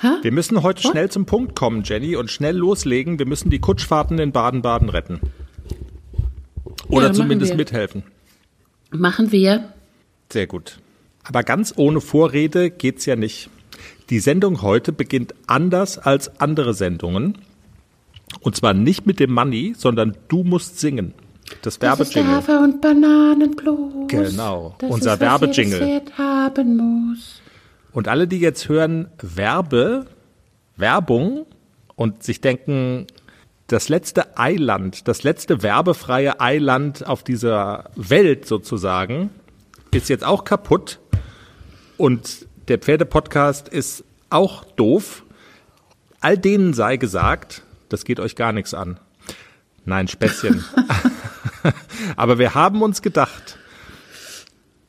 Hä? Wir müssen heute What? schnell zum Punkt kommen, Jenny, und schnell loslegen. Wir müssen die Kutschfahrten in Baden-Baden retten. Oder machen zumindest mithelfen. Machen wir. Sehr gut. Aber ganz ohne Vorrede geht's ja nicht. Die Sendung heute beginnt anders als andere Sendungen. Und zwar nicht mit dem Money, sondern du musst singen. Das Das ist Werbejingle. Hafer- und Bananenblues. Genau, Das unser ist, was Werbejingle. jedes Pferd haben muss. Und alle, die jetzt hören Werbe, Werbung und sich denken, das letzte Eiland, das letzte werbefreie Eiland auf dieser Welt sozusagen, ist jetzt auch kaputt. Und der Pferdepodcast ist auch doof. All denen sei gesagt, das geht euch gar nichts an. Nein, Späßchen. Aber wir haben uns gedacht,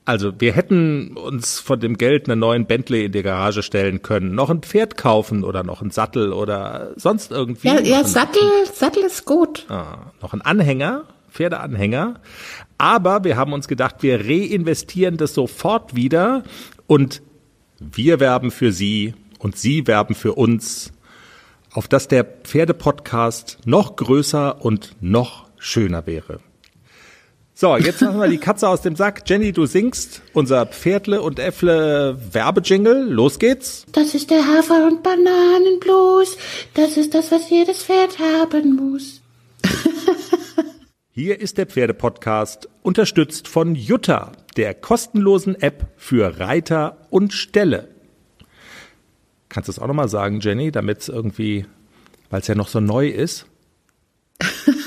also wir hätten uns von dem Geld einen neuen Bentley in die Garage stellen können, noch ein Pferd kaufen oder noch einen Sattel oder sonst irgendwie. Ja, ja ein, Sattel, Sattel ist gut. ah, noch einen Anhänger, Pferdeanhänger. Aber wir haben uns gedacht, wir reinvestieren das sofort wieder und wir werben für Sie und Sie werben für uns, auf dass der Pferdepodcast noch größer und noch schöner wäre. So, jetzt lassen wir die Katze aus dem Sack. Jenny, du singst unser Pferdle und Äffle Werbejingle. Los geht's. Das ist der Hafer- und Bananenblues. Das ist das, was jedes Pferd haben muss. Hier ist der Pferdepodcast, unterstützt von Jutta, der kostenlosen App für Reiter und Ställe. Kannst du es auch nochmal sagen, Jenny, damit es irgendwie, weil es ja noch so neu ist?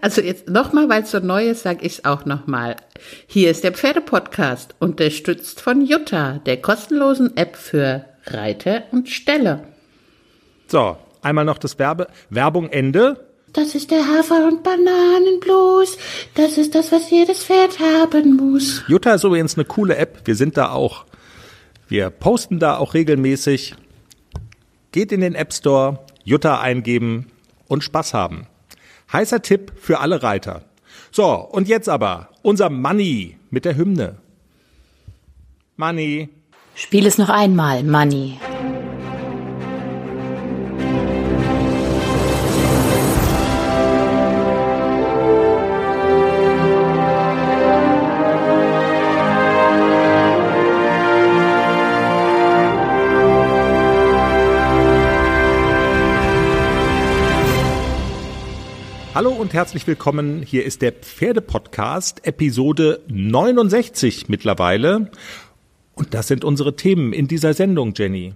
Also jetzt nochmal, weil es so neu ist, sage ich es auch nochmal. Hier ist der Pferdepodcast, unterstützt von Jutta, der kostenlosen App für Reiter und Ställe. So, einmal noch das Werbe, Werbung Ende. Das ist der Hafer- und Bananenblues. Das ist das, was jedes Pferd haben muss. Jutta ist übrigens eine coole App. Wir sind da auch. Wir posten da auch regelmäßig. Geht in den App Store, Jutta eingeben und Spaß haben. Heißer Tipp für alle Reiter. So, und jetzt aber unser Money mit der Hymne. Money. Spiel es noch einmal, Money. Hallo und herzlich willkommen. Hier ist der Pferdepodcast, Episode 69 mittlerweile. Und das sind unsere Themen in dieser Sendung, Jenny.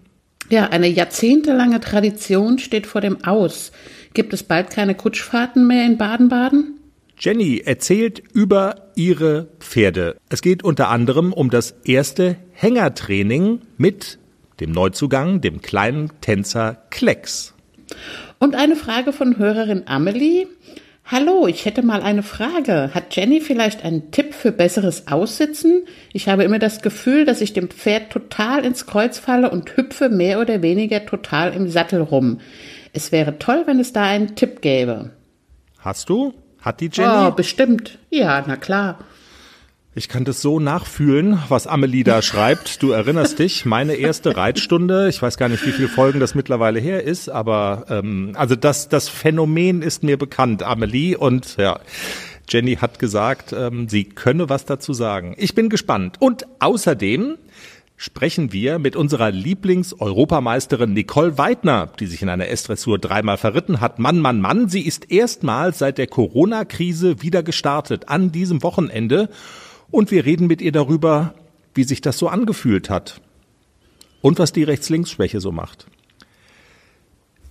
Ja, eine jahrzehntelange Tradition steht vor dem Aus. Gibt es bald keine Kutschfahrten mehr in Baden-Baden? Jenny erzählt über ihre Pferde. Es geht unter anderem um das erste Hängertraining mit dem Neuzugang, dem kleinen Tänzer Klecks. Und eine Frage von Hörerin Amelie. Hallo, ich hätte mal eine Frage. Hat Jenny vielleicht einen Tipp für besseres Aussitzen? Ich habe immer das Gefühl, dass ich dem Pferd total ins Kreuz falle und hüpfe mehr oder weniger total im Sattel rum. Es wäre toll, wenn es da einen Tipp gäbe. Hast du? Hat die Jenny? Oh, bestimmt. Ja, na klar. Ich kann das so nachfühlen, was Amelie da schreibt. Du erinnerst dich, meine erste Reitstunde, ich weiß gar nicht, wie viele Folgen das mittlerweile her ist, aber ähm, also das, das Phänomen ist mir bekannt, Amelie. Und ja, Jenny hat gesagt, ähm, sie könne was dazu sagen. Ich bin gespannt. Und außerdem sprechen wir mit unserer Lieblings-Europameisterin Nicole Weidner, die sich in einer S-Dressur dreimal verritten hat. Mann, Mann, Mann, sie ist erstmals seit der Corona-Krise wieder gestartet an diesem Wochenende. Und wir reden mit ihr darüber, wie sich das so angefühlt hat und was die Rechts-Links-Schwäche so macht.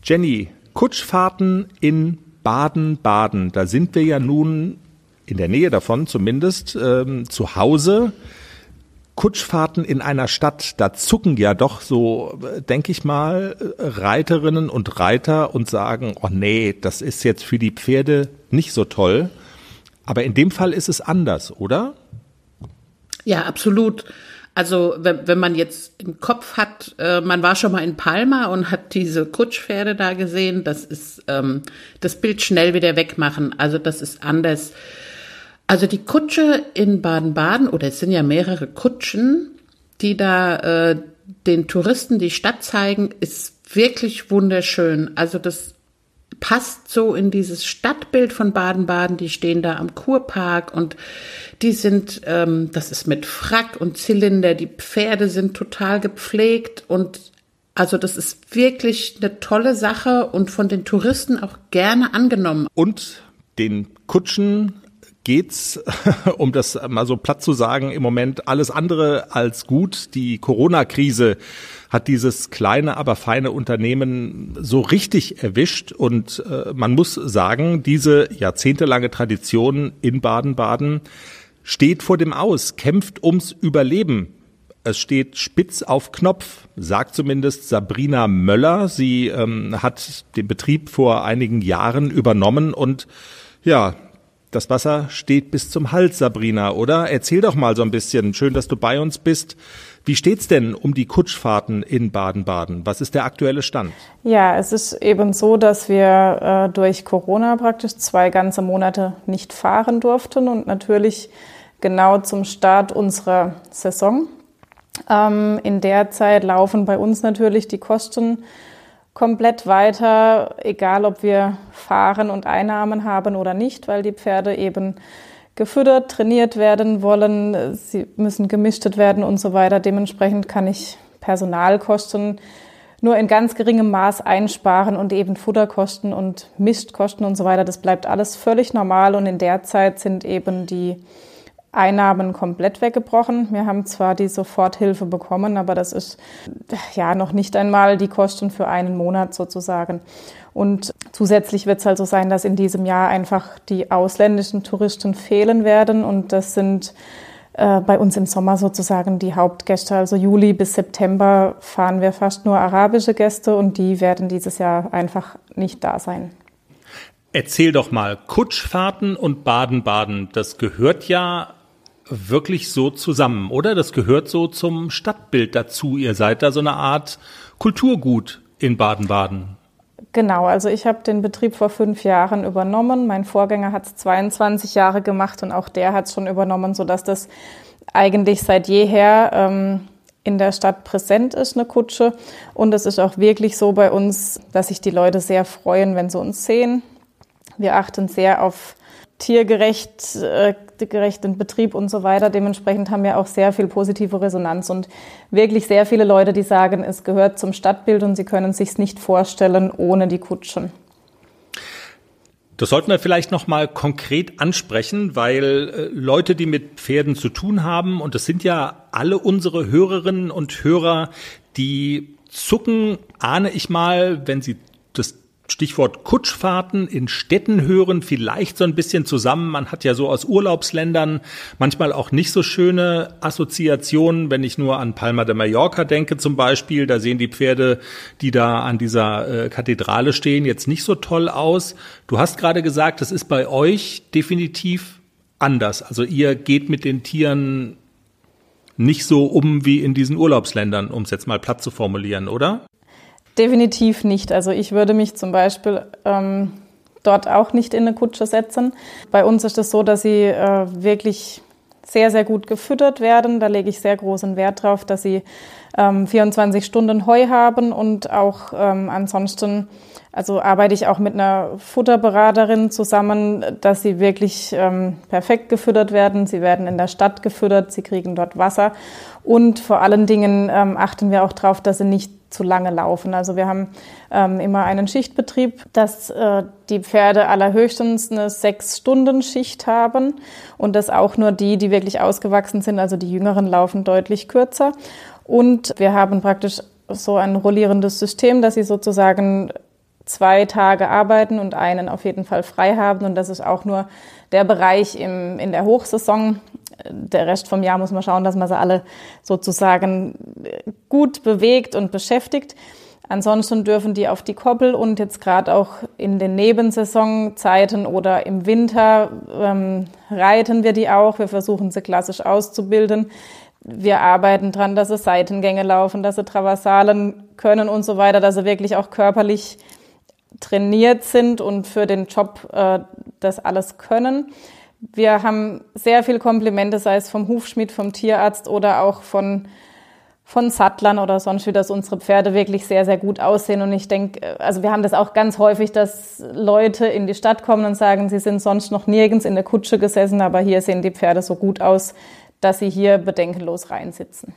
Jenny, Kutschfahrten in Baden-Baden, da sind wir ja nun in der Nähe davon zumindest ähm, zu Hause. Kutschfahrten in einer Stadt, da zucken ja doch so, denke ich mal, Reiterinnen und Reiter und sagen, oh nee, das ist jetzt für die Pferde nicht so toll. Aber in dem Fall ist es anders, oder? Ja, absolut. Also wenn, wenn man jetzt im Kopf hat, äh, man war schon mal in Palma und hat diese Kutschpferde da gesehen, das ist ähm, das Bild schnell wieder wegmachen. Also das ist anders. Also die Kutsche in Baden-Baden, oder es sind ja mehrere Kutschen, die da äh, den Touristen die Stadt zeigen, ist wirklich wunderschön. Also das passt so in dieses Stadtbild von Baden-Baden. Die stehen da am Kurpark und die sind, ähm, das ist mit Frack und Zylinder. Die Pferde sind total gepflegt und also das ist wirklich eine tolle Sache und von den Touristen auch gerne angenommen. Und den Kutschen geht's, um das mal so platt zu sagen, im Moment alles andere als gut. Die Corona-Krise hat dieses kleine, aber feine Unternehmen so richtig erwischt. Und äh, man muss sagen, diese jahrzehntelange Tradition in Baden-Baden steht vor dem Aus, kämpft ums Überleben. Es steht spitz auf Knopf, sagt zumindest Sabrina Möller. Sie ähm, hat den Betrieb vor einigen Jahren übernommen und ja, das Wasser steht bis zum Hals, Sabrina, oder? Erzähl doch mal so ein bisschen. Schön, dass du bei uns bist. Wie steht's denn um die Kutschfahrten in Baden-Baden? Was ist der aktuelle Stand? Ja, es ist eben so, dass wir äh, durch Corona praktisch zwei ganze Monate nicht fahren durften und natürlich genau zum Start unserer Saison. Ähm, in der Zeit laufen bei uns natürlich die Kosten komplett weiter, egal ob wir fahren und Einnahmen haben oder nicht, weil die Pferde eben gefüttert, trainiert werden wollen, sie müssen gemischtet werden und so weiter. Dementsprechend kann ich Personalkosten nur in ganz geringem Maß einsparen und eben Futterkosten und Mistkosten und so weiter. Das bleibt alles völlig normal und in der Zeit sind eben die Einnahmen komplett weggebrochen. Wir haben zwar die Soforthilfe bekommen, aber das ist ja noch nicht einmal die Kosten für einen Monat sozusagen. Und zusätzlich wird es also sein, dass in diesem Jahr einfach die ausländischen Touristen fehlen werden und das sind äh, bei uns im Sommer sozusagen die Hauptgäste. Also Juli bis September fahren wir fast nur arabische Gäste und die werden dieses Jahr einfach nicht da sein. Erzähl doch mal, Kutschfahrten und Baden-Baden, das gehört ja wirklich so zusammen, oder? Das gehört so zum Stadtbild dazu. Ihr seid da so eine Art Kulturgut in Baden-Baden. Genau, also ich habe den Betrieb vor fünf Jahren übernommen. Mein Vorgänger hat es 22 Jahre gemacht und auch der hat es schon übernommen, sodass das eigentlich seit jeher ähm, in der Stadt präsent ist, eine Kutsche. Und es ist auch wirklich so bei uns, dass sich die Leute sehr freuen, wenn sie uns sehen. Wir achten sehr auf tiergerecht, äh, gerechten Betrieb und so weiter. Dementsprechend haben wir auch sehr viel positive Resonanz und wirklich sehr viele Leute, die sagen, es gehört zum Stadtbild und sie können sich nicht vorstellen ohne die Kutschen. Das sollten wir vielleicht noch mal konkret ansprechen, weil äh, Leute, die mit Pferden zu tun haben, und das sind ja alle unsere Hörerinnen und Hörer, die zucken, ahne ich mal, wenn sie Stichwort Kutschfahrten in Städten hören, vielleicht so ein bisschen zusammen. Man hat ja so aus Urlaubsländern manchmal auch nicht so schöne Assoziationen. Wenn ich nur an Palma de Mallorca denke zum Beispiel, da sehen die Pferde, die da an dieser äh, Kathedrale stehen, jetzt nicht so toll aus. Du hast gerade gesagt, das ist bei euch definitiv anders. Also ihr geht mit den Tieren nicht so um wie in diesen Urlaubsländern, um es jetzt mal platt zu formulieren, oder? Definitiv nicht. Also ich würde mich zum Beispiel ähm, dort auch nicht in eine Kutsche setzen. Bei uns ist es so, dass sie äh, wirklich sehr, sehr gut gefüttert werden. Da lege ich sehr großen Wert drauf, dass sie ähm, 24 Stunden Heu haben und auch ähm, ansonsten, also arbeite ich auch mit einer Futterberaterin zusammen, dass sie wirklich ähm, perfekt gefüttert werden. Sie werden in der Stadt gefüttert, sie kriegen dort Wasser und vor allen Dingen ähm, achten wir auch darauf, dass sie nicht zu lange laufen. Also wir haben ähm, immer einen Schichtbetrieb, dass äh, die Pferde allerhöchstens eine Sechs-Stunden-Schicht haben und dass auch nur die, die wirklich ausgewachsen sind, also die Jüngeren, laufen deutlich kürzer. Und wir haben praktisch so ein rollierendes System, dass sie sozusagen zwei Tage arbeiten und einen auf jeden Fall frei haben. Und das ist auch nur der Bereich im, in der Hochsaison. Der Rest vom Jahr muss man schauen, dass man sie alle sozusagen gut bewegt und beschäftigt. Ansonsten dürfen die auf die Koppel und jetzt gerade auch in den Nebensaisonzeiten oder im Winter ähm, reiten wir die auch. Wir versuchen sie klassisch auszubilden wir arbeiten dran, dass sie Seitengänge laufen, dass sie Traversalen können und so weiter, dass sie wirklich auch körperlich trainiert sind und für den Job äh, das alles können. Wir haben sehr viel Komplimente, sei es vom Hufschmied, vom Tierarzt oder auch von, von Sattlern oder sonst wie, dass unsere Pferde wirklich sehr, sehr gut aussehen. Und ich denke, also wir haben das auch ganz häufig, dass Leute in die Stadt kommen und sagen, sie sind sonst noch nirgends in der Kutsche gesessen, aber hier sehen die Pferde so gut aus, dass sie hier bedenkenlos reinsitzen.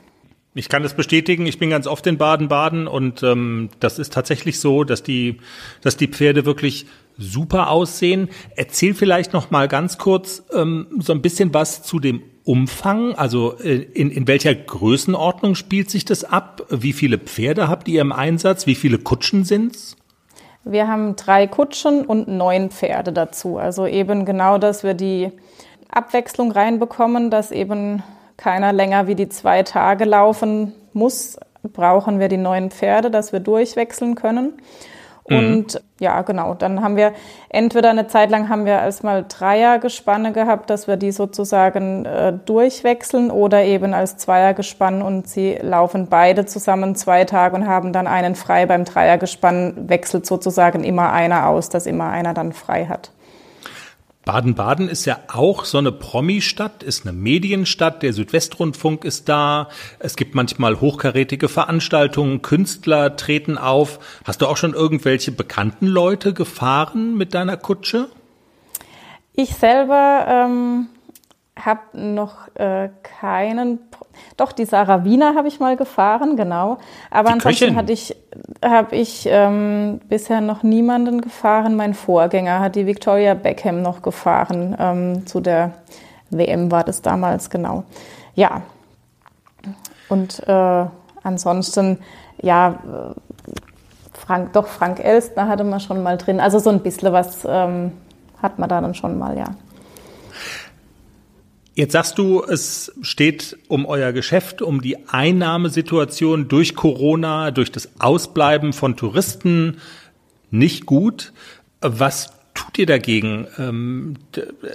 Ich kann das bestätigen. Ich bin ganz oft in Baden-Baden und ähm, das ist tatsächlich so, dass die, dass die Pferde wirklich super aussehen. Erzähl vielleicht noch mal ganz kurz ähm, so ein bisschen was zu dem Umfang? Also äh, in, in welcher Größenordnung spielt sich das ab? Wie viele Pferde habt ihr im Einsatz? Wie viele Kutschen sind's? Wir haben drei Kutschen und neun Pferde dazu. Also eben genau, dass wir die Abwechslung reinbekommen, dass eben keiner länger wie die zwei Tage laufen muss, brauchen wir die neun Pferde, dass wir durchwechseln können. Mhm. Und mhm. ja, genau, dann haben wir entweder eine Zeit lang haben wir erstmal Dreiergespanne gehabt, dass wir die sozusagen äh, durchwechseln oder eben als Zweiergespann und sie laufen beide zusammen zwei Tage und haben dann einen frei. Beim Dreiergespann wechselt sozusagen immer einer aus, dass immer einer dann frei hat. Baden-Baden ist ja auch so eine Promi-Stadt, ist eine Medienstadt, der Südwestrundfunk ist da, es gibt manchmal hochkarätige Veranstaltungen, Künstler treten auf. Hast du auch schon irgendwelche bekannten Leute gefahren mit deiner Kutsche? Ich selber ähm, habe noch äh, keinen. Doch, die Sarah Wiener habe ich mal gefahren, genau. Aber die ansonsten Köchin. hatte ich, habe ich ähm, bisher noch niemanden gefahren. Mein Vorgänger hat die Victoria Beckham noch gefahren. Ähm, zu der WM war das damals, genau. Ja. Und äh, ansonsten, ja, Frank, doch, Frank Elstner hatte man schon mal drin. Also so ein bisschen was ähm, hat man da dann schon mal, ja. Jetzt sagst du, es steht um euer Geschäft, um die Einnahmesituation durch Corona, durch das Ausbleiben von Touristen nicht gut. Was tut ihr dagegen? Ähm,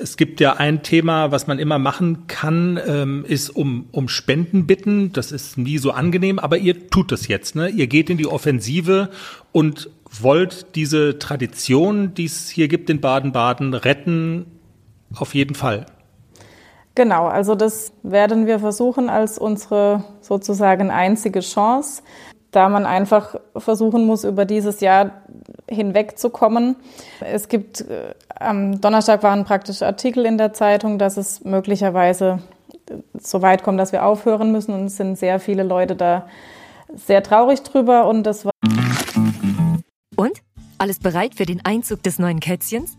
es gibt ja ein Thema, was man immer machen kann, ähm, ist um, um Spenden bitten. Das ist nie so angenehm, aber ihr tut das jetzt. Ne? Ihr geht in die Offensive und wollt diese Tradition, die es hier gibt in Baden-Baden, retten. Auf jeden Fall. Genau, also das werden wir versuchen als unsere sozusagen einzige Chance, da man einfach versuchen muss, über dieses Jahr hinwegzukommen. Es gibt, äh, am Donnerstag waren praktisch Artikel in der Zeitung, dass es möglicherweise so weit kommt, dass wir aufhören müssen und es sind sehr viele Leute da sehr traurig drüber und das war. Und? Alles bereit für den Einzug des neuen Kätzchens?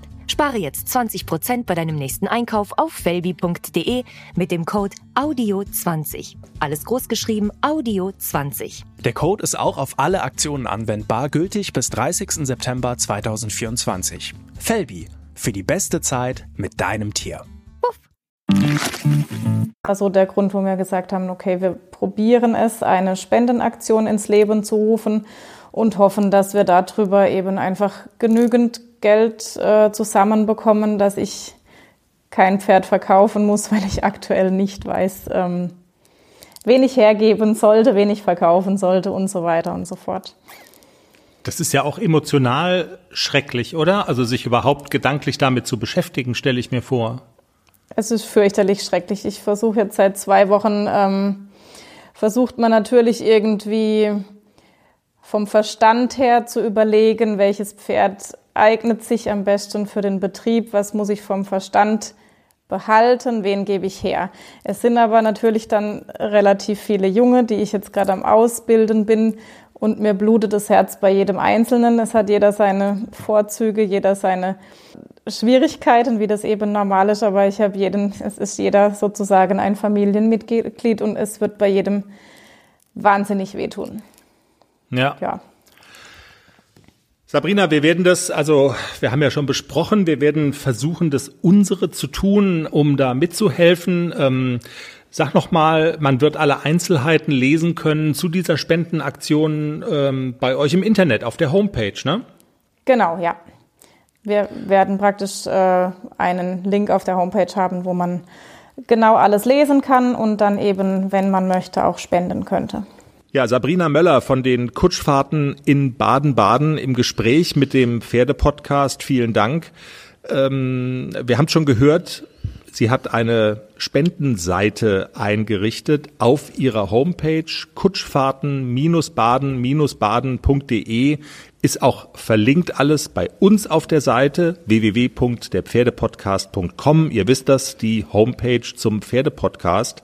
Spare jetzt 20% bei deinem nächsten Einkauf auf felbi.de mit dem Code AUDIO20. Alles großgeschrieben AUDIO20. Der Code ist auch auf alle Aktionen anwendbar, gültig bis 30. September 2024. Felbi, für die beste Zeit mit deinem Tier. Puff. Also der Grund, wo wir gesagt haben, okay, wir probieren es, eine Spendenaktion ins Leben zu rufen und hoffen, dass wir darüber eben einfach genügend Geld äh, zusammenbekommen, dass ich kein Pferd verkaufen muss, weil ich aktuell nicht weiß, ähm, wen ich hergeben sollte, wen ich verkaufen sollte und so weiter und so fort. Das ist ja auch emotional schrecklich, oder? Also sich überhaupt gedanklich damit zu beschäftigen, stelle ich mir vor. Es ist fürchterlich schrecklich. Ich versuche jetzt seit zwei Wochen, ähm, versucht man natürlich irgendwie vom Verstand her zu überlegen, welches Pferd eignet sich am besten für den Betrieb, was muss ich vom Verstand behalten, wen gebe ich her. Es sind aber natürlich dann relativ viele Junge, die ich jetzt gerade am Ausbilden bin Und mir blutet das Herz bei jedem Einzelnen. Es hat jeder seine Vorzüge, jeder seine Schwierigkeiten, wie das eben normal ist. Aber ich habe jeden, es ist jeder sozusagen ein Familienmitglied und es wird bei jedem wahnsinnig wehtun. Ja. Ja. Sabrina, wir werden das, also wir haben ja schon besprochen, wir werden versuchen, das unsere zu tun, um da mitzuhelfen. Ähm, sag noch mal, man wird alle Einzelheiten lesen können zu dieser Spendenaktion ähm, bei euch im Internet auf der Homepage, ne? Genau, ja. Wir werden praktisch äh, einen Link auf der Homepage haben, wo man genau alles lesen kann und dann eben, wenn man möchte, auch spenden könnte. Ja, Sabrina Möller von den Kutschfahrten in Baden-Baden im Gespräch mit dem Pferdepodcast. Vielen Dank. Ähm, wir haben schon gehört, sie hat eine Spendenseite eingerichtet auf ihrer Homepage kutschfahrten-baden-baden.de ist auch verlinkt alles bei uns auf der Seite www.derpferdepodcast.com. Ihr wisst das, die Homepage zum Pferdepodcast.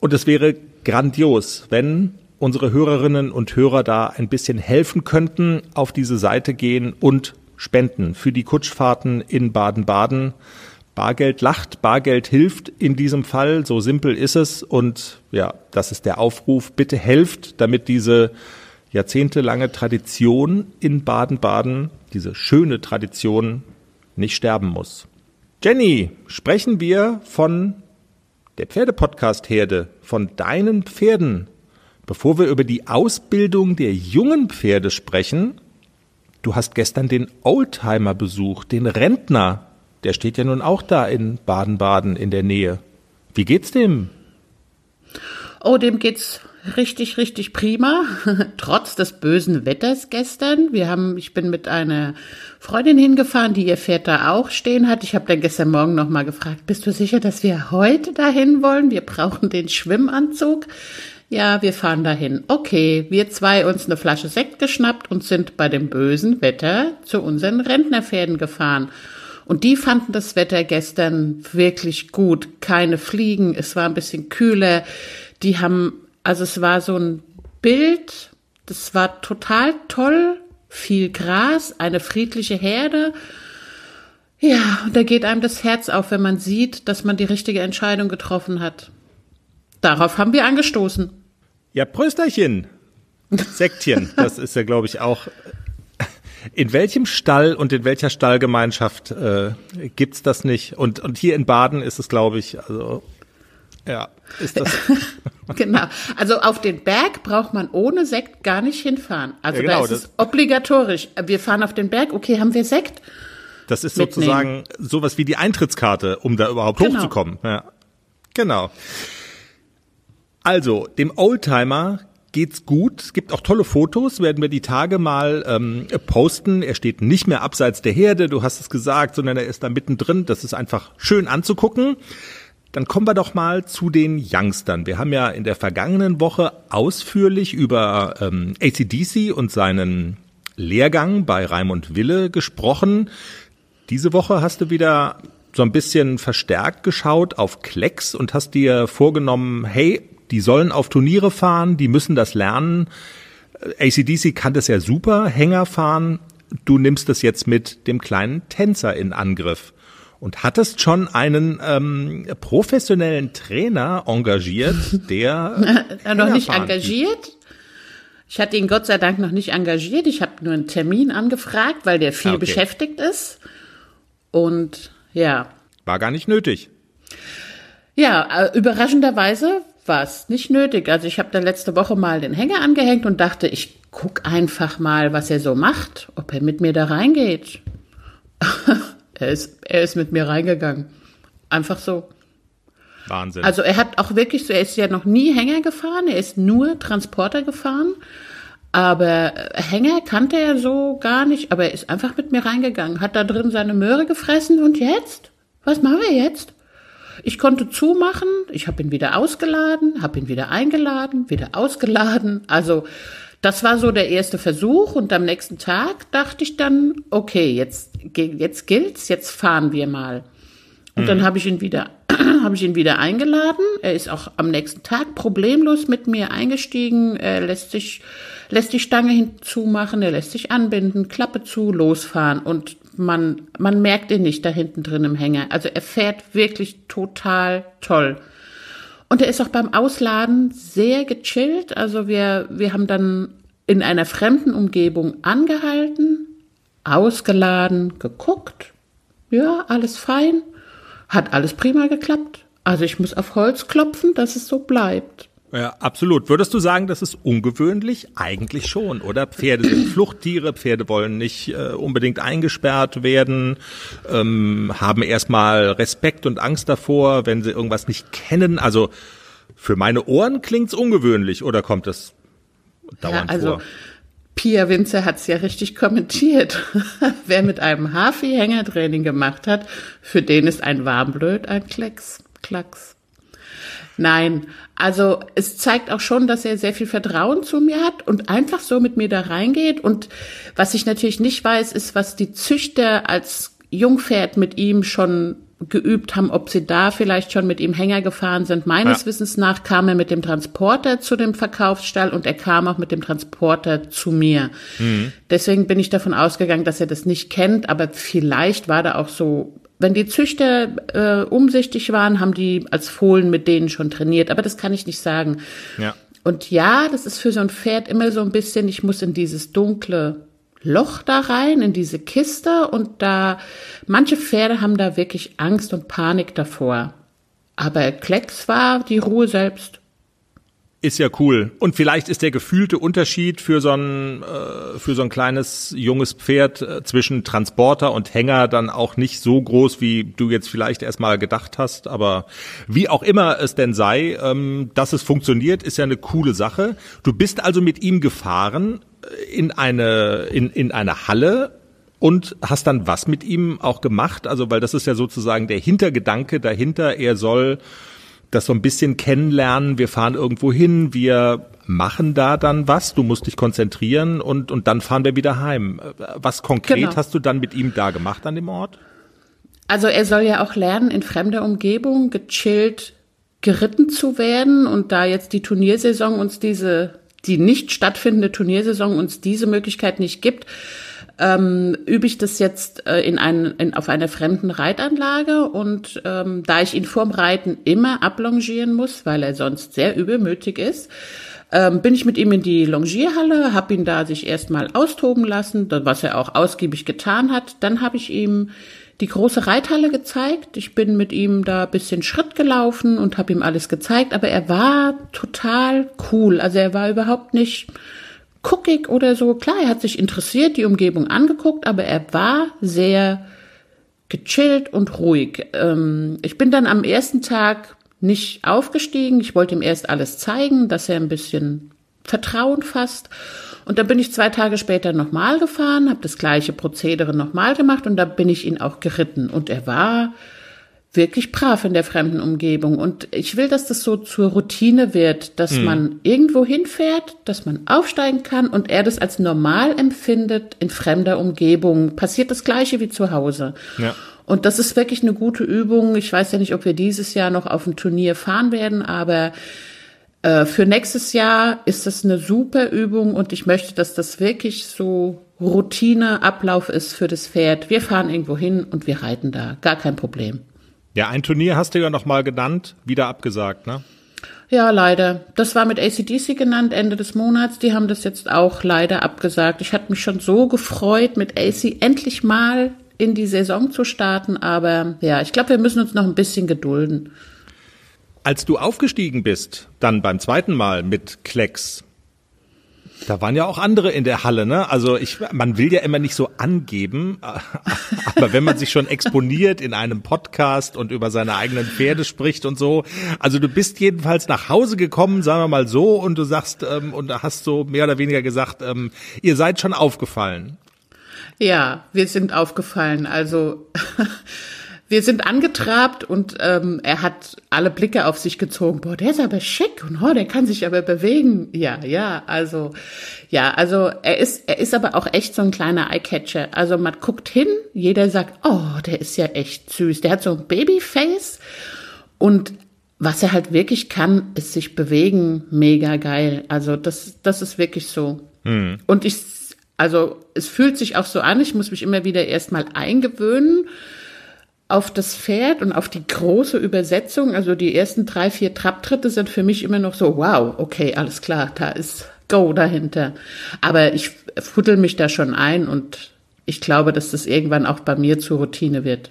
Und es wäre grandios, wenn unsere Hörerinnen und Hörer da ein bisschen helfen könnten, auf diese Seite gehen und spenden für die Kutschfahrten in Baden-Baden. Bargeld lacht, Bargeld hilft in diesem Fall, so simpel ist es. Und ja, das ist der Aufruf. Bitte helft, damit diese jahrzehntelange Tradition in Baden-Baden, diese schöne Tradition, nicht sterben muss. Jenny, sprechen wir von der Pferdepodcast-Herde, von deinen Pferden. Bevor wir über die Ausbildung der jungen Pferde sprechen, du hast gestern den Oldtimer besucht, den Rentner. Der steht ja nun auch da in Baden-Baden in der Nähe. Wie geht's dem? Oh, dem geht's richtig, richtig prima. Trotz des bösen Wetters gestern. Wir haben, ich bin mit einer Freundin hingefahren, die ihr Pferd da auch stehen hat. Ich habe dann gestern Morgen noch mal gefragt, bist du sicher, dass wir heute dahin wollen? Wir brauchen den Schwimmanzug. Ja, wir fahren dahin. Okay, wir zwei uns eine Flasche Sekt geschnappt und sind bei dem bösen Wetter zu unseren Rentnerpferden gefahren. Und die fanden das Wetter gestern wirklich gut. Keine Fliegen, es war ein bisschen kühler. Die haben also es war so ein Bild, das war total toll, viel Gras, eine friedliche Herde. Ja, und da geht einem das Herz auf, wenn man sieht, dass man die richtige Entscheidung getroffen hat. Darauf haben wir angestoßen. Ja, Prösterchen. Sektchen, das ist ja, glaube ich, auch. In welchem Stall und in welcher Stallgemeinschaft äh, gibt's das nicht? Und, und hier in Baden ist es, glaube ich, also ja, ist das. genau. Also auf den Berg braucht man ohne Sekt gar nicht hinfahren. Also Ja, genau, da ist es das- obligatorisch. Wir fahren auf den Berg, okay, haben wir Sekt? Das ist Mitnehmen. sozusagen sowas wie die Eintrittskarte, um da überhaupt Genau. hochzukommen. Ja. Genau. Also, dem Oldtimer geht's gut. Es gibt auch tolle Fotos, werden wir die Tage mal ähm, posten. Er steht nicht mehr abseits der Herde, du hast es gesagt, sondern er ist da mittendrin. Das ist einfach schön anzugucken. Dann kommen wir doch mal zu den Youngstern. Wir haben ja in der vergangenen Woche ausführlich über ähm, ACDC und seinen Lehrgang bei Raimund Wille gesprochen. Diese Woche hast du wieder so ein bisschen verstärkt geschaut auf Klecks und hast dir vorgenommen, hey, die sollen auf Turniere fahren, die müssen das lernen. Äh, ACDC kann das ja super, Hänger fahren. Du nimmst das jetzt mit dem kleinen Tänzer in Angriff und hattest schon einen ähm, professionellen Trainer engagiert, der Äh, noch nicht engagiert. Ich hatte ihn Gott sei Dank noch nicht engagiert. Ich habe nur einen Termin angefragt, weil der viel Ah, okay. beschäftigt ist. Und ja, War gar nicht nötig. ja, äh, überraschenderweise war es nicht nötig. Also ich habe da letzte Woche mal den Hänger angehängt und dachte, ich guck einfach mal, was er so macht, ob er mit mir da reingeht. er ist, er ist mit mir reingegangen. Einfach so. Wahnsinn. Also er hat auch wirklich so, er ist ja noch nie Hänger gefahren, er ist nur Transporter gefahren. Aber äh, Hänger kannte er so gar nicht, aber er ist einfach mit mir reingegangen, hat da drin seine Möhre gefressen und jetzt? Was machen wir jetzt? Ich konnte zumachen, ich habe ihn wieder ausgeladen, habe ihn wieder eingeladen, wieder ausgeladen. Also das war so der erste Versuch und am nächsten Tag dachte ich dann, okay, jetzt, jetzt gilt's, jetzt fahren wir mal. Und dann habe ich ihn wieder, habe ich ihn wieder eingeladen. Er ist auch am nächsten Tag problemlos mit mir eingestiegen. Er lässt sich, lässt die Stange hinzumachen, er lässt sich anbinden, Klappe zu, losfahren und man, man merkt ihn nicht da hinten drin im Hänger. Also er fährt wirklich total toll. Und er ist auch beim Ausladen sehr gechillt. Also wir, wir haben dann in einer fremden Umgebung angehalten, ausgeladen, geguckt. Ja, alles fein. Hat alles prima geklappt. Also ich muss auf Holz klopfen, dass es so bleibt. Ja, absolut. Würdest du sagen, das ist ungewöhnlich? Eigentlich schon, oder? Pferde sind Fluchttiere, Pferde wollen nicht äh, unbedingt eingesperrt werden, ähm, haben erstmal Respekt und Angst davor, wenn sie irgendwas nicht kennen. Also für meine Ohren klingt's ungewöhnlich, oder kommt das dauernd ja, also, vor? Pia Winzer hat's ja richtig kommentiert. Wer mit einem Hafi Hängertraining gemacht hat, für den ist ein Warmblöd ein Klecks, Klacks. Nein, also es zeigt auch schon, dass er sehr viel Vertrauen zu mir hat und einfach so mit mir da reingeht. Und was ich natürlich nicht weiß, ist, was die Züchter als Jungpferd mit ihm schon geübt haben, ob sie da vielleicht schon mit ihm Hänger gefahren sind. Meines ja. Wissens nach kam er mit dem Transporter zu dem Verkaufsstall und er kam auch mit dem Transporter zu mir. Mhm. Deswegen bin ich davon ausgegangen, dass er das nicht kennt, aber vielleicht war da auch so wenn die Züchter äh, umsichtig waren, haben die als Fohlen mit denen schon trainiert. Aber das kann ich nicht sagen. Ja. Und ja, das ist für so ein Pferd immer so ein bisschen, ich muss in dieses dunkle Loch da rein, in diese Kiste und da, manche Pferde haben da wirklich Angst und Panik davor. Aber Klecks war die Ruhe selbst. Ist ja cool. Und vielleicht ist der gefühlte Unterschied für so ein, äh, für so ein kleines junges Pferd äh, zwischen Transporter und Hänger dann auch nicht so groß, wie du jetzt vielleicht erstmal gedacht hast. Aber wie auch immer es denn sei, ähm, dass es funktioniert, ist ja eine coole Sache. Du bist also mit ihm gefahren äh, in eine, in, in eine Halle und hast dann was mit ihm auch gemacht? Also, weil das ist ja sozusagen der Hintergedanke dahinter. Er soll das so ein bisschen kennenlernen. Wir fahren irgendwo hin, wir machen da dann was, du musst dich konzentrieren und, und dann fahren wir wieder heim. Was konkret genau. hast du dann mit ihm da gemacht an dem Ort? Also er soll ja auch lernen, in fremder Umgebung gechillt geritten zu werden und da jetzt die Turniersaison uns diese, die nicht stattfindende Turniersaison uns diese Möglichkeit nicht gibt, ähm, übe ich das jetzt äh, in ein, in, auf einer fremden Reitanlage und ähm, da ich ihn vorm Reiten immer ablongieren muss, weil er sonst sehr übelmütig ist, ähm, bin ich mit ihm in die Longierhalle, habe ihn da sich erstmal austoben lassen, was er auch ausgiebig getan hat. Dann habe ich ihm die große Reithalle gezeigt. Ich bin mit ihm da bisschen Schritt gelaufen und habe ihm alles gezeigt, aber er war total cool. Also er war überhaupt nicht guckig oder so. Klar, er hat sich interessiert, die Umgebung angeguckt, aber er war sehr gechillt und ruhig. Ähm, ich bin dann am ersten Tag nicht aufgestiegen. Ich wollte ihm erst alles zeigen, dass er ein bisschen Vertrauen fasst. Und dann bin ich zwei Tage später nochmal gefahren, habe das gleiche Prozedere nochmal gemacht und da bin ich ihn auch geritten. Und er war wirklich brav in der fremden Umgebung. Und ich will, dass das so zur Routine wird, dass mhm. man irgendwo hinfährt, dass man aufsteigen kann und er das als normal empfindet in fremder Umgebung. Passiert das Gleiche wie zu Hause. Ja. Und das ist wirklich eine gute Übung. Ich weiß ja nicht, ob wir dieses Jahr noch auf ein Turnier fahren werden, aber äh, für nächstes Jahr ist das eine super Übung und ich möchte, dass das wirklich so Routineablauf ist für das Pferd. Wir fahren irgendwo hin und wir reiten da. Gar kein Problem. Ja, ein Turnier hast du ja noch mal genannt, wieder abgesagt, ne? Ja, leider. Das war mit ACDC genannt, Ende des Monats. Die haben das jetzt auch leider abgesagt. Ich hatte mich schon so gefreut, mit AC endlich mal in die Saison zu starten, aber ja, ich glaube, wir müssen uns noch ein bisschen gedulden. Als du aufgestiegen bist, dann beim zweiten Mal mit Klecks, da waren ja auch andere in der Halle, ne? Also ich, man will ja immer nicht so angeben, aber wenn man sich schon exponiert in einem Podcast und über seine eigenen Pferde spricht und so, also du bist jedenfalls nach Hause gekommen, sagen wir mal so, und du sagst ähm, und hast so mehr oder weniger gesagt, ähm, ihr seid schon aufgefallen. Ja, wir sind aufgefallen. Also wir sind angetrabt und ähm, er hat alle Blicke auf sich gezogen. Boah, der ist aber schick und oh, der kann sich aber bewegen. Ja, ja, also ja, also er ist er ist aber auch echt so ein kleiner Eyecatcher. Also man guckt hin, jeder sagt, oh, der ist ja echt süß. Der hat so ein Babyface und was er halt wirklich kann, ist sich bewegen, mega geil. Also das das ist wirklich so. Hm. Und ich also es fühlt sich auch so an, ich muss mich immer wieder erstmal eingewöhnen auf das Pferd und auf die große Übersetzung. Also die ersten drei, vier Trapptritte sind für mich immer noch so, wow, okay, alles klar, da ist Go dahinter. Aber ich fuddel mich da schon ein und ich glaube, dass das irgendwann auch bei mir zur Routine wird.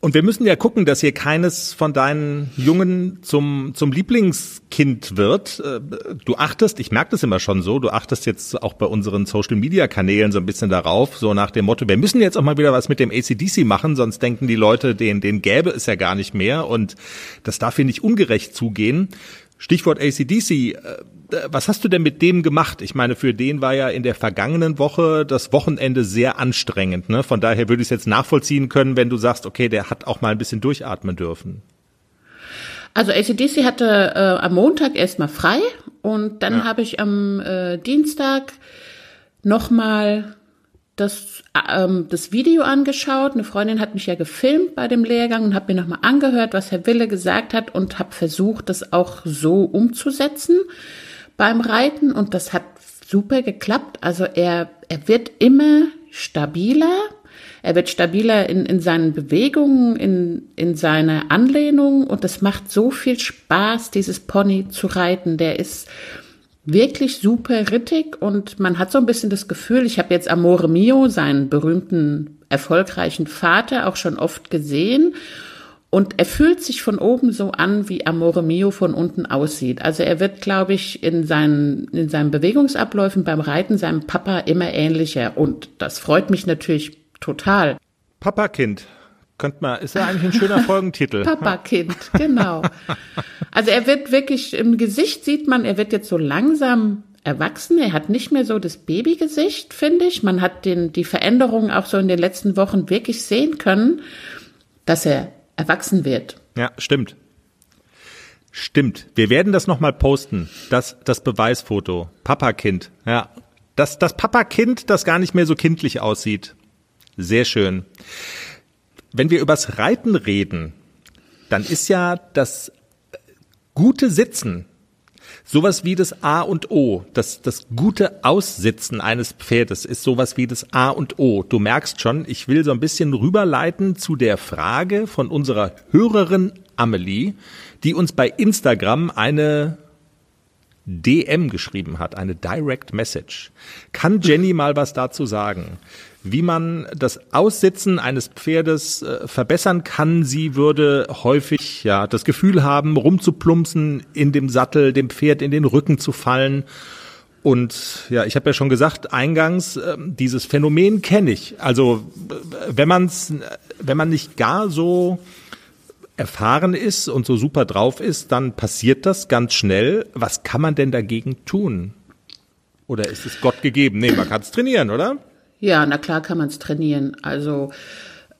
Und wir müssen ja gucken, dass hier keines von deinen Jungen zum, zum Lieblingskind wird. Äh, du achtest, ich merke das immer schon so, du achtest jetzt auch bei unseren Social Media Kanälen so ein bisschen darauf, so nach dem Motto, wir müssen jetzt auch mal wieder was mit dem ACDC machen, sonst denken die Leute, den, den gäbe es ja gar nicht mehr und das darf hier nicht ungerecht zugehen. Stichwort ACDC, äh, was hast du denn mit dem gemacht? Ich meine, für den war ja in der vergangenen Woche das Wochenende sehr anstrengend. Ne? Von daher würde ich es jetzt nachvollziehen können, wenn du sagst, okay, der hat auch mal ein bisschen durchatmen dürfen. Also ACDC hatte äh, am Montag erstmal frei und dann ja. habe ich am äh, Dienstag nochmal das, ähm, das Video angeschaut. Eine Freundin hat mich ja gefilmt bei dem Lehrgang und habe mir nochmal angehört, was Herr Wille gesagt hat und habe versucht, das auch so umzusetzen beim Reiten und das hat super geklappt. Also er, er wird immer stabiler. Er wird stabiler in, in seinen Bewegungen, in, in seiner Anlehnung und es macht so viel Spaß, dieses Pony zu reiten. Der ist wirklich super rittig und man hat so ein bisschen das Gefühl, ich habe jetzt Amore Mio, seinen berühmten, erfolgreichen Vater, auch schon oft gesehen und er fühlt sich von oben so an, wie Amore Mio von unten aussieht. Also er wird, glaube ich, in seinen, in seinen Bewegungsabläufen beim Reiten seinem Papa immer ähnlicher. Und das freut mich natürlich total. Papa-Kind. Könnte man, ist ja eigentlich ein schöner Folgentitel. Papa-Kind, genau. Also er wird wirklich, im Gesicht sieht man, er wird jetzt so langsam erwachsen. Er hat nicht mehr so das Babygesicht, finde ich. Man hat den, die Veränderungen auch so in den letzten Wochen wirklich sehen können, dass er erwachsen wird. Ja, stimmt. Stimmt. Wir werden das nochmal posten. Das, das Beweisfoto. Papa-Kind. Ja. Das, das Papa-Kind, das gar nicht mehr so kindlich aussieht. Sehr schön. Wenn wir übers Reiten reden, dann ist ja das gute Sitzen Sowas wie das A und O, das, das gute Aussitzen eines Pferdes ist sowas wie das A und O. Du merkst schon, ich will so ein bisschen rüberleiten zu der Frage von unserer Hörerin Amelie, die uns bei Instagram eine DM geschrieben hat, eine Direct Message. Kann Jenny mal was dazu sagen? Wie man das Aussitzen eines Pferdes äh, verbessern kann. Sie würde häufig ja das Gefühl haben, rumzuplumpsen in dem Sattel, dem Pferd in den Rücken zu fallen. Und ja, ich habe ja schon gesagt, eingangs, äh, dieses Phänomen kenne ich. Also wenn man's, wenn man nicht gar so erfahren ist und so super drauf ist, dann passiert das ganz schnell. Was kann man denn dagegen tun? Oder ist es Gott gegeben? Nee, man kann es trainieren, oder? Ja, na klar kann man es trainieren. Also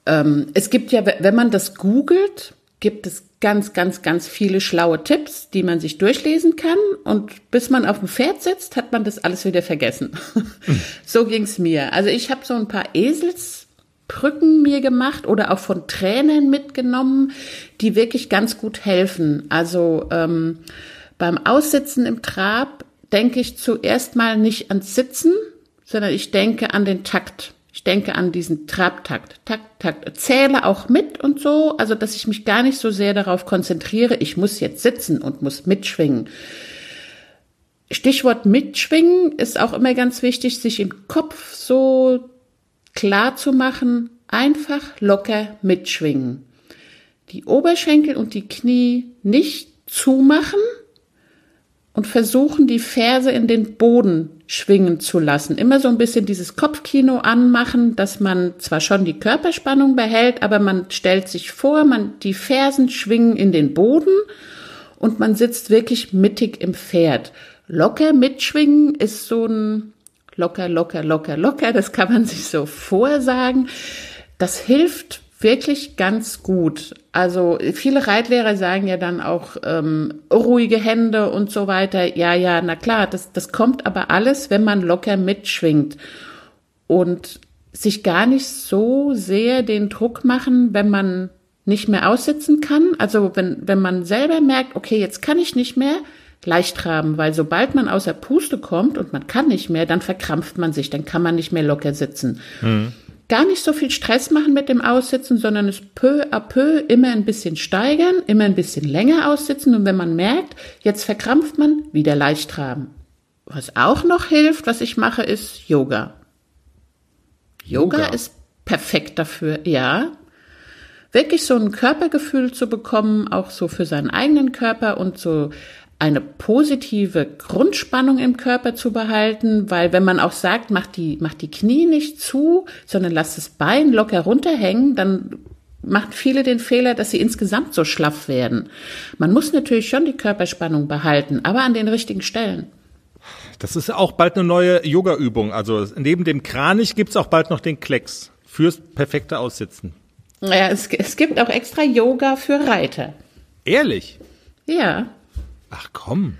ähm, es gibt ja, wenn man das googelt, gibt es ganz, ganz, ganz viele schlaue Tipps, die man sich durchlesen kann. Und bis man auf dem Pferd sitzt, hat man das alles wieder vergessen. Mhm. so ging's mir. Also ich habe so ein paar Eselsbrücken mir gemacht oder auch von Trainern mitgenommen, die wirklich ganz gut helfen. Also ähm, beim Aussitzen im Trab denke ich zuerst mal nicht ans Sitzen, sondern ich denke an den Takt. Ich denke an diesen Trabtakt, Takt, Takt, zähle auch mit und so, also dass ich mich gar nicht so sehr darauf konzentriere, ich muss jetzt sitzen und muss mitschwingen. Stichwort mitschwingen ist auch immer ganz wichtig, sich im Kopf so klar zu machen, einfach locker mitschwingen. Die Oberschenkel und die Knie nicht zumachen und versuchen, die Ferse in den Boden schwingen zu lassen. Immer so ein bisschen dieses Kopfkino anmachen, dass man zwar schon die Körperspannung behält, aber man stellt sich vor, man, die Fersen schwingen in den Boden und man sitzt wirklich mittig im Pferd. Locker mitschwingen ist so ein locker, locker, locker, locker, das kann man sich so vorsagen. Das hilft wirklich ganz gut. Also viele Reitlehrer sagen ja dann auch ähm, ruhige Hände und so weiter. Ja, ja, na klar, das, das kommt aber alles, wenn man locker mitschwingt und sich gar nicht so sehr den Druck machen, wenn man nicht mehr aussitzen kann. Also wenn, wenn man selber merkt, okay, jetzt kann ich nicht mehr, leicht haben, weil sobald man außer Puste kommt und man kann nicht mehr, dann verkrampft man sich, dann kann man nicht mehr locker sitzen. Mhm gar nicht so viel Stress machen mit dem Aussitzen, sondern es peu à peu immer ein bisschen steigern, immer ein bisschen länger aussitzen und wenn man merkt, jetzt verkrampft man, wieder leicht traben. Was auch noch hilft, was ich mache, ist Yoga. Yoga, Yoga ist perfekt dafür, ja. Wirklich so ein Körpergefühl zu bekommen, auch so für seinen eigenen Körper und so eine positive Grundspannung im Körper zu behalten, weil wenn man auch sagt, mach die, mach die Knie nicht zu, sondern lass das Bein locker runterhängen, dann machen viele den Fehler, dass sie insgesamt so schlaff werden. Man muss natürlich schon die Körperspannung behalten, aber an den richtigen Stellen. Das ist auch bald eine neue Yoga-Übung. Also neben dem Kranich gibt's auch bald noch den Klecks fürs perfekte Aussitzen. Ja, es, es gibt auch extra Yoga für Reiter. Ehrlich? Ja. Ach komm,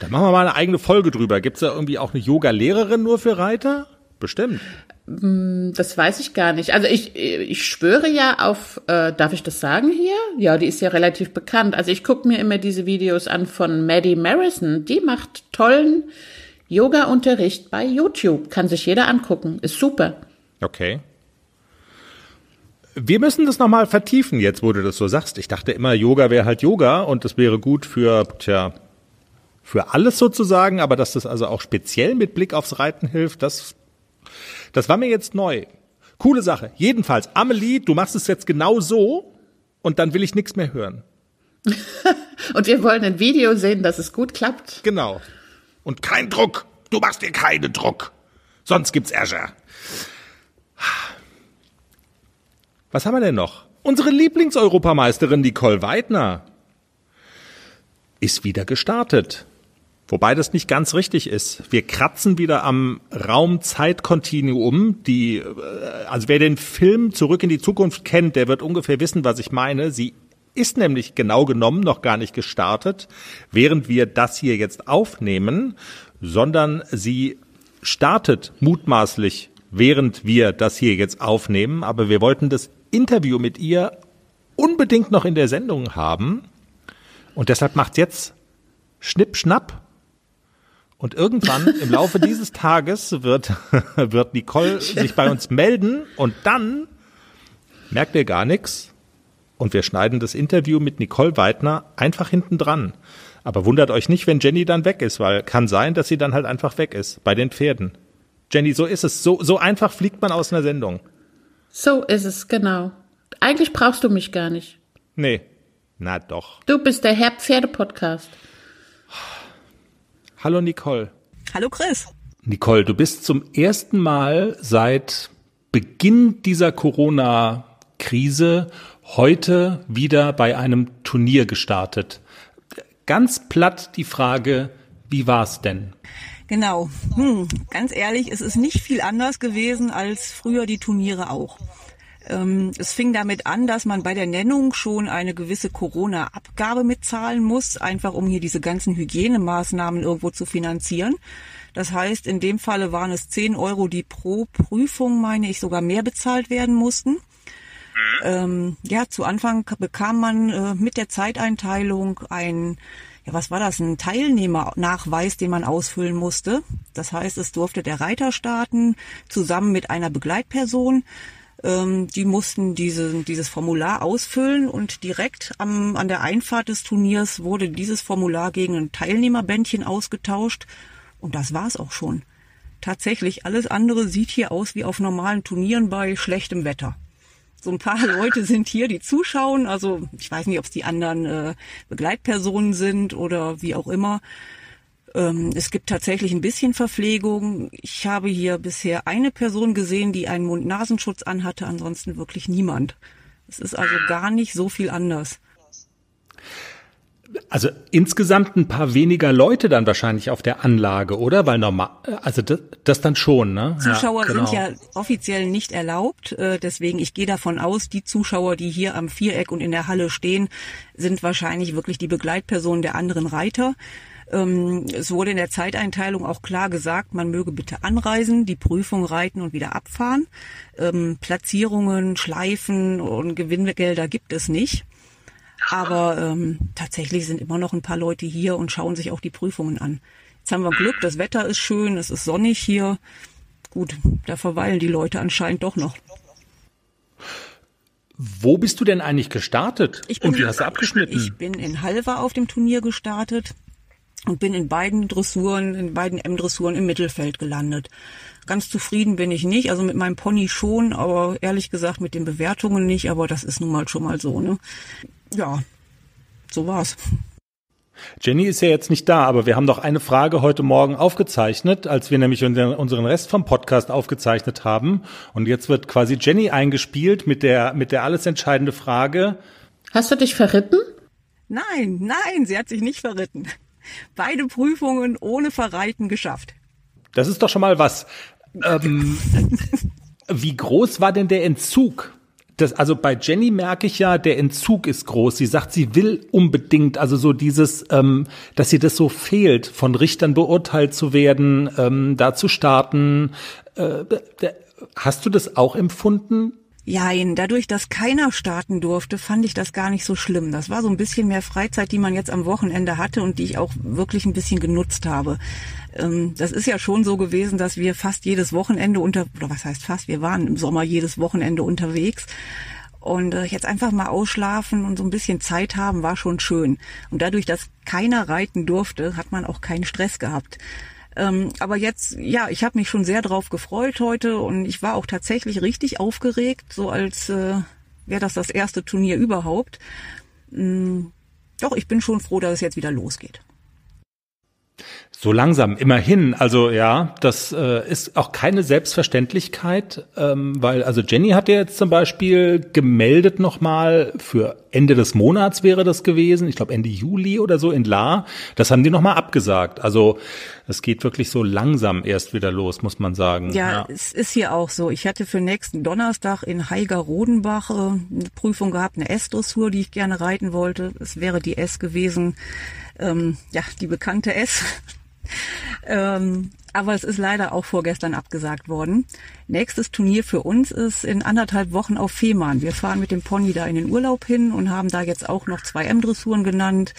da machen wir mal eine eigene Folge drüber. Gibt es da irgendwie auch eine Yoga-Lehrerin nur für Reiter? Bestimmt. Mm, das weiß ich gar nicht. Also ich, ich schwöre ja auf, äh, darf ich das sagen hier? Ja, die ist ja relativ bekannt. Also ich gucke mir immer diese Videos an von Maddie Marison. Die macht tollen Yoga-Unterricht bei YouTube. Kann sich jeder angucken. Ist super. Okay. Wir müssen das nochmal vertiefen, jetzt wo du das so sagst. Ich dachte immer, Yoga wäre halt Yoga und das wäre gut für, tja, für alles sozusagen, aber dass das also auch speziell mit Blick aufs Reiten hilft, das, das war mir jetzt neu. Coole Sache. Jedenfalls, Amelie, du machst es jetzt genau so und dann will ich nichts mehr hören. und wir wollen ein Video sehen, dass es gut klappt. Genau. Und kein Druck. Du machst dir keinen Druck. Sonst gibt's Ärger. Was haben wir denn noch? Unsere Lieblingseuropameisterin Nicole Weidner ist wieder gestartet. Wobei das nicht ganz richtig ist. Wir kratzen wieder am Raum-Zeit-Kontinuum. Die, äh, also wer den Film Zurück in die Zukunft kennt, der wird ungefähr wissen, was ich meine. Sie ist nämlich genau genommen noch gar nicht gestartet, während wir das hier jetzt aufnehmen, sondern sie startet mutmaßlich, während wir das hier jetzt aufnehmen. Aber wir wollten das Interview mit ihr unbedingt noch in der Sendung haben. Und deshalb macht jetzt Schnipp, Schnapp. Und irgendwann im Laufe dieses Tages wird, wird Nicole sich bei uns melden und dann merkt ihr gar nichts. Und wir schneiden das Interview mit Nicole Weidner einfach hinten dran. Aber wundert euch nicht, wenn Jenny dann weg ist, weil kann sein, dass sie dann halt einfach weg ist bei den Pferden. Jenny, so ist es. So, so einfach fliegt man aus einer Sendung. So ist es, genau. Eigentlich brauchst du mich gar nicht. Nee. Na doch. Du bist der Herr Pferde-Podcast. Hallo Nicole. Hallo Chris. Nicole, du bist zum ersten Mal seit Beginn dieser Corona-Krise heute wieder bei einem Turnier gestartet. Ganz platt die Frage, wie war's denn? Genau. Hm, ganz ehrlich, es ist nicht viel anders gewesen als früher die Turniere auch. Ähm, es fing damit an, dass man bei der Nennung schon eine gewisse Corona-Abgabe mitzahlen muss, einfach um hier diese ganzen Hygienemaßnahmen irgendwo zu finanzieren. Das heißt, in dem Falle waren es 10 Euro, die pro Prüfung, meine ich, sogar mehr bezahlt werden mussten. Mhm. Ähm, ja, zu Anfang bekam man äh, mit der Zeiteinteilung ein ja, was war das, ein Teilnehmernachweis, den man ausfüllen musste. Das heißt, es durfte der Reiter starten, zusammen mit einer Begleitperson. Ähm, die mussten diese, dieses Formular ausfüllen und direkt am, an der Einfahrt des Turniers wurde dieses Formular gegen ein Teilnehmerbändchen ausgetauscht. Und das war's auch schon. Tatsächlich, alles andere sieht hier aus wie auf normalen Turnieren bei schlechtem Wetter so ein paar Leute sind hier, die zuschauen. Also ich weiß nicht, ob es die anderen äh, Begleitpersonen sind oder wie auch immer. Ähm, es gibt tatsächlich ein bisschen Verpflegung. Ich habe hier bisher eine Person gesehen, die einen Mund-Nasenschutz anhatte, ansonsten wirklich niemand. Es ist also gar nicht so viel anders. Also insgesamt ein paar weniger Leute dann wahrscheinlich auf der Anlage, oder? Weil normal, also das, das dann schon, ne? Zuschauer ja, genau. sind ja offiziell nicht erlaubt. Äh, deswegen, ich gehe davon aus, die Zuschauer, die hier am Viereck und in der Halle stehen, sind wahrscheinlich wirklich die Begleitpersonen der anderen Reiter. Ähm, es wurde in der Zeiteinteilung auch klar gesagt, man möge bitte anreisen, die Prüfung reiten und wieder abfahren. Ähm, Platzierungen, Schleifen und Gewinngelder gibt es nicht. Aber ähm, tatsächlich sind immer noch ein paar Leute hier und schauen sich auch die Prüfungen an. Jetzt haben wir Glück, das Wetter ist schön, es ist sonnig hier. Gut, da verweilen die Leute anscheinend doch noch. Wo bist du denn eigentlich gestartet? Ich bin, und wie hast du abgeschnitten? Ich bin in Halver auf dem Turnier gestartet und bin in beiden Dressuren, in beiden M-Dressuren im Mittelfeld gelandet. Ganz zufrieden bin ich nicht, also mit meinem Pony schon, aber ehrlich gesagt mit den Bewertungen nicht, aber das ist nun mal schon mal so, ne? Ja, so war's. Jenny ist ja jetzt nicht da, aber wir haben doch eine Frage heute Morgen aufgezeichnet, als wir nämlich unseren Rest vom Podcast aufgezeichnet haben. Und jetzt wird quasi Jenny eingespielt mit der, mit der alles entscheidende Frage. Hast du dich verritten? Nein, nein, sie hat sich nicht verritten. Beide Prüfungen ohne Verreiten geschafft. Das ist doch schon mal was. Ähm, wie groß war denn der Entzug? Das, also bei Jenny merke ich ja, der Entzug ist groß. Sie sagt, sie will unbedingt, also so dieses, ähm, dass sie das so fehlt, von Richtern beurteilt zu werden, ähm, da zu starten. Äh, hast du das auch empfunden? Jein, dadurch, dass keiner starten durfte, fand ich das gar nicht so schlimm. Das war so ein bisschen mehr Freizeit, die man jetzt am Wochenende hatte und die ich auch wirklich ein bisschen genutzt habe. Ähm, das ist ja schon so gewesen, dass wir fast jedes Wochenende unter, oder was heißt fast, wir waren im Sommer jedes Wochenende unterwegs. Und äh, jetzt einfach mal ausschlafen und so ein bisschen Zeit haben, war schon schön. Und dadurch, dass keiner reiten durfte, hat man auch keinen Stress gehabt. Ähm, aber jetzt, ja, ich habe mich schon sehr drauf gefreut heute und ich war auch tatsächlich richtig aufgeregt, so als äh, wäre das das erste Turnier überhaupt. Ähm, doch, ich bin schon froh, dass es jetzt wieder losgeht. So langsam, immerhin. Also ja, das äh, ist auch keine Selbstverständlichkeit, ähm, weil also Jenny hat ja jetzt zum Beispiel gemeldet nochmal für Ende des Monats wäre das gewesen, ich glaube Ende Juli oder so in La. Das haben die nochmal abgesagt. Also es geht wirklich so langsam erst wieder los, muss man sagen. Ja, ja. es ist hier auch so. Ich hatte für nächsten Donnerstag in Heiger-Rodenbach äh, eine Prüfung gehabt, eine S-Dressur, die ich gerne reiten wollte. Es wäre die S gewesen, ähm, ja, die bekannte S. ähm, aber es ist leider auch vorgestern abgesagt worden. Nächstes Turnier für uns ist in anderthalb Wochen auf Fehmarn. Wir fahren mit dem Pony da in den Urlaub hin und haben da jetzt auch noch zwei M-Dressuren genannt.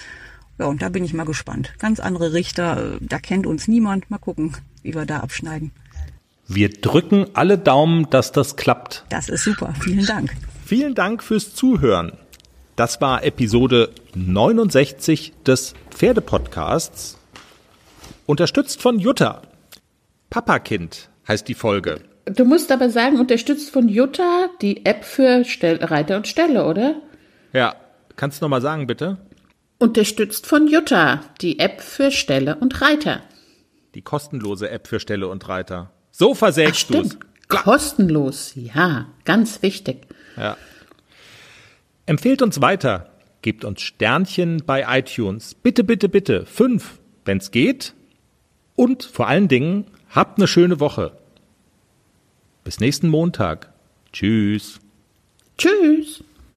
Ja, und da bin ich mal gespannt. Ganz andere Richter, da kennt uns niemand. Mal gucken, wie wir da abschneiden. Wir drücken alle Daumen, dass das klappt. Das ist super. Vielen Dank. Vielen Dank fürs Zuhören. Das war Episode 69 des Pferdepodcasts. Unterstützt von Jutta. Papakind heißt die Folge. Du musst aber sagen, unterstützt von Jutta, die App für Stell Reiter und Ställe, oder? Ja, kannst du nochmal sagen, bitte? Unterstützt von Jutta, die App für Ställe und Reiter. Die kostenlose App für Ställe und Reiter. So versägst du es. Kostenlos, ja, ganz wichtig. Ja. Empfehlt uns weiter. Gebt uns Sternchen bei iTunes. Bitte, bitte, bitte. Fünf, wenn's geht. Und vor allen Dingen, habt eine schöne Woche. Bis nächsten Montag. Tschüss. Tschüss.